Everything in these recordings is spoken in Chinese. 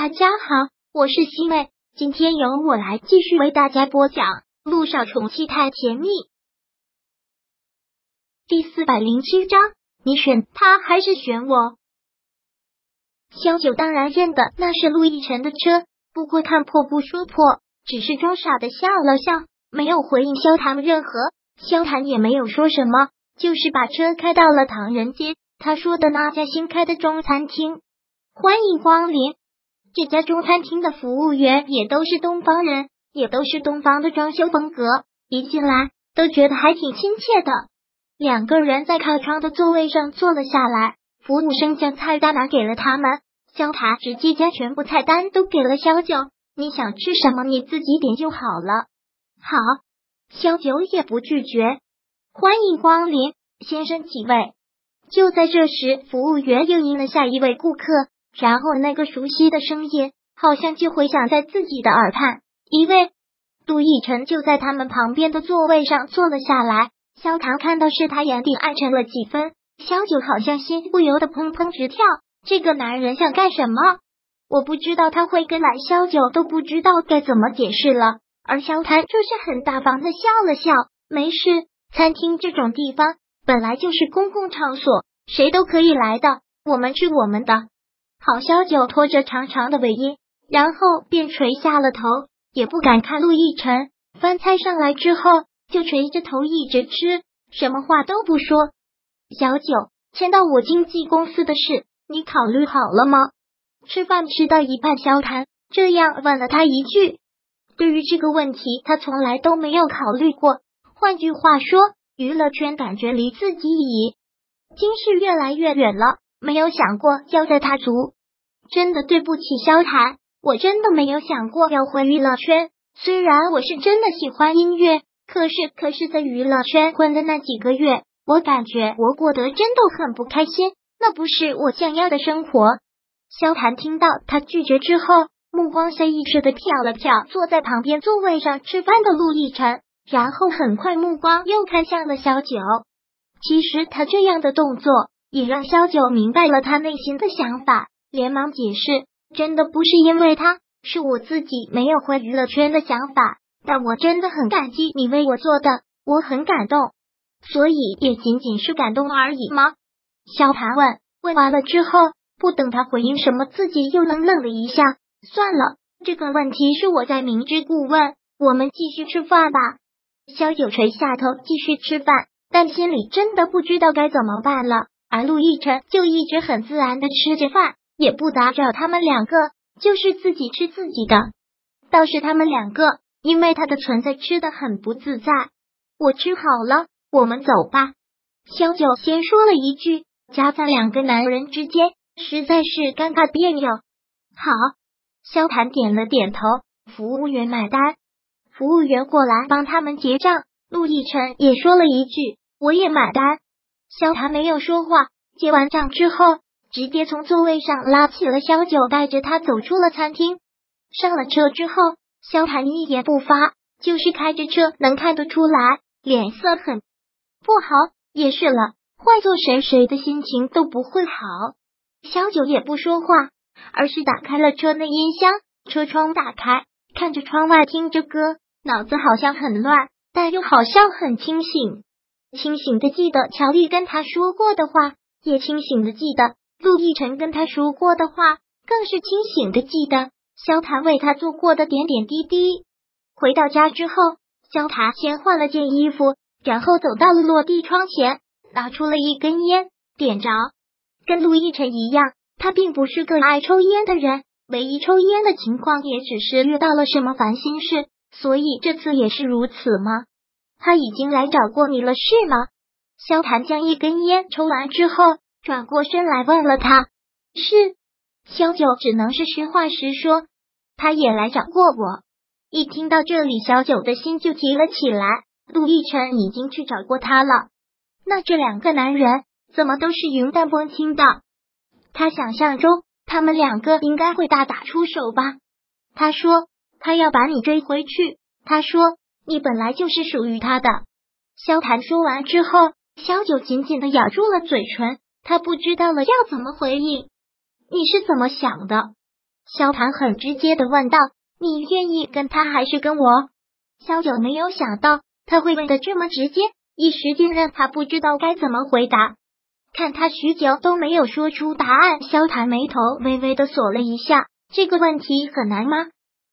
大家好，我是西妹，今天由我来继续为大家播讲《路上宠妻太甜蜜》第四百零七章。你选他还是选我？萧九当然认得那是陆亦辰的车，不过看破不说破，只是装傻的笑了笑，没有回应萧谈任何。萧谈也没有说什么，就是把车开到了唐人街他说的那家新开的中餐厅。欢迎光临！这家中餐厅的服务员也都是东方人，也都是东方的装修风格，一进来都觉得还挺亲切的。两个人在靠窗的座位上坐了下来，服务生将菜单拿给了他们。萧塔直接将全部菜单都给了萧九，你想吃什么你自己点就好了。好，萧九也不拒绝。欢迎光临，先生几位？就在这时，服务员又迎了下一位顾客，然后那个熟悉的声音好像就回响在自己的耳畔。一位杜奕晨就在他们旁边的座位上坐了下来。萧唐看到是他，眼底暗沉了几分。萧九好像心不由得砰砰直跳。这个男人想干什么？我不知道他会跟来。萧九都不知道该怎么解释了。而萧谭就是很大方的笑了笑，没事。餐厅这种地方本来就是公共场所，谁都可以来的。我们吃我们的。好，小九拖着长长的尾音，然后便垂下了头，也不敢看陆亦辰。饭菜上来之后。就垂着头一直吃，什么话都不说。小九，签到我经纪公司的事，你考虑好了吗？吃饭吃到一半，萧谈这样问了他一句。对于这个问题，他从来都没有考虑过。换句话说，娱乐圈感觉离自己已经是越来越远了。没有想过要在他族，真的对不起，萧谈，我真的没有想过要回娱乐圈。虽然我是真的喜欢音乐。可是，可是在娱乐圈混的那几个月，我感觉我过得真的很不开心，那不是我想要的生活。萧谈听到他拒绝之后，目光下意识的瞟了瞟坐在旁边座位上吃饭的陆亦辰，然后很快目光又看向了小九。其实他这样的动作也让萧九明白了他内心的想法，连忙解释：“真的不是因为他，是我自己没有回娱乐圈的想法。”但我真的很感激你为我做的，我很感动，所以也仅仅是感动而已吗？萧谈问，问完了之后，不等他回应什么，自己又愣愣了一下。算了，这个问题是我在明知故问。我们继续吃饭吧。萧九垂下头继续吃饭，但心里真的不知道该怎么办了。而陆亦辰就一直很自然的吃着饭，也不打扰他们两个，就是自己吃自己的。倒是他们两个。因为他的存在吃的很不自在，我吃好了，我们走吧。萧九先说了一句，夹在两个男人之间，实在是尴尬别扭。好，萧谭点了点头。服务员买单，服务员过来帮他们结账。陆亦辰也说了一句，我也买单。萧谭没有说话，结完账之后，直接从座位上拉起了萧九，带着他走出了餐厅。上了车之后。萧谈一言不发，就是开着车，能看得出来脸色很不好。也是了，换做谁，谁的心情都不会好。萧九也不说话，而是打开了车内音箱，车窗打开，看着窗外，听着歌，脑子好像很乱，但又好像很清醒。清醒的记得乔丽跟他说过的话，也清醒的记得陆亦辰跟他说过的话，更是清醒的记得。萧谭为他做过的点点滴滴。回到家之后，萧谭先换了件衣服，然后走到了落地窗前，拿出了一根烟，点着。跟陆亦辰一样，他并不是个爱抽烟的人，唯一抽烟的情况也只是遇到了什么烦心事，所以这次也是如此吗？他已经来找过你了，是吗？萧谭将一根烟抽完之后，转过身来问了他，是。萧九只能是实话实说，他也来找过我。一听到这里，小九的心就提了起来。陆亦辰已经去找过他了，那这两个男人怎么都是云淡风轻的？他想象中他们两个应该会大打出手吧？他说他要把你追回去。他说你本来就是属于他的。萧谭说完之后，萧九紧紧的咬住了嘴唇，他不知道了要怎么回应。你是怎么想的？萧谭很直接的问道：“你愿意跟他还是跟我？”萧九没有想到他会问的这么直接，一时间让他不知道该怎么回答。看他许久都没有说出答案，萧谭眉头微微的锁了一下。这个问题很难吗？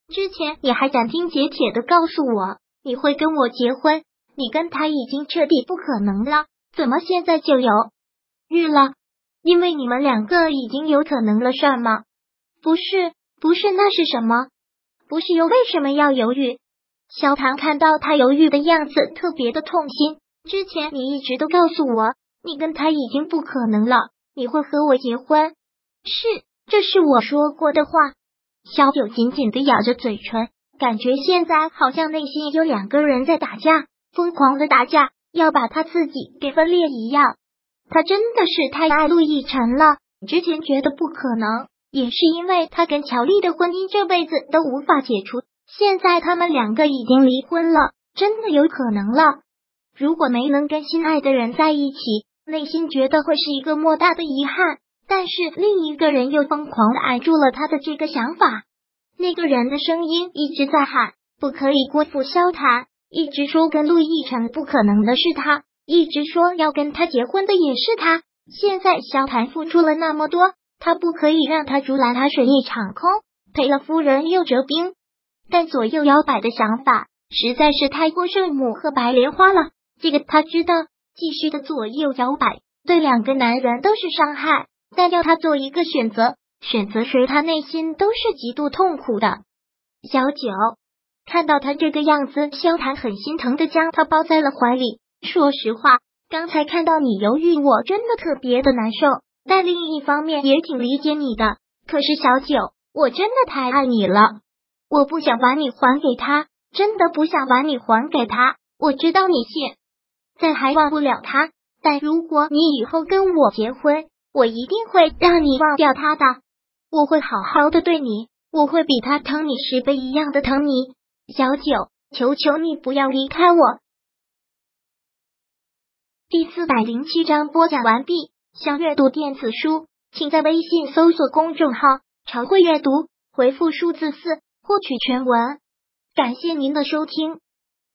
之前你还斩钉截铁的告诉我你会跟我结婚，你跟他已经彻底不可能了，怎么现在就犹豫了？因为你们两个已经有可能了，是吗？不是，不是，那是什么？不是又为什么要犹豫？小唐看到他犹豫的样子，特别的痛心。之前你一直都告诉我，你跟他已经不可能了，你会和我结婚。是，这是我说过的话。小九紧紧的咬着嘴唇，感觉现在好像内心有两个人在打架，疯狂的打架，要把他自己给分裂一样。他真的是太爱陆亦辰了，之前觉得不可能，也是因为他跟乔丽的婚姻这辈子都无法解除。现在他们两个已经离婚了，真的有可能了。如果没能跟心爱的人在一起，内心觉得会是一个莫大的遗憾。但是另一个人又疯狂的按住了他的这个想法。那个人的声音一直在喊：“不可以辜负萧谈。”一直说跟陆亦辰不可能的是他，一直说要跟他结婚的也是他。现在萧谈付出了那么多，他不可以让他竹篮打水一场空，赔了夫人又折兵。但左右摇摆的想法实在是太过圣母和白莲花了。这个他知道，继续的左右摇摆对两个男人都是伤害。但要他做一个选择，选择谁，他内心都是极度痛苦的。小九看到他这个样子，萧谈很心疼的将他抱在了怀里。说实话，刚才看到你犹豫，我真的特别的难受。但另一方面也挺理解你的。可是小九，我真的太爱你了，我不想把你还给他，真的不想把你还给他。我知道你现在还忘不了他，但如果你以后跟我结婚。我一定会让你忘掉他的，我会好好的对你，我会比他疼你十倍一样的疼你，小九，求求你不要离开我。第四百零七章播讲完毕。想阅读电子书，请在微信搜索公众号“常会阅读”，回复数字四获取全文。感谢您的收听。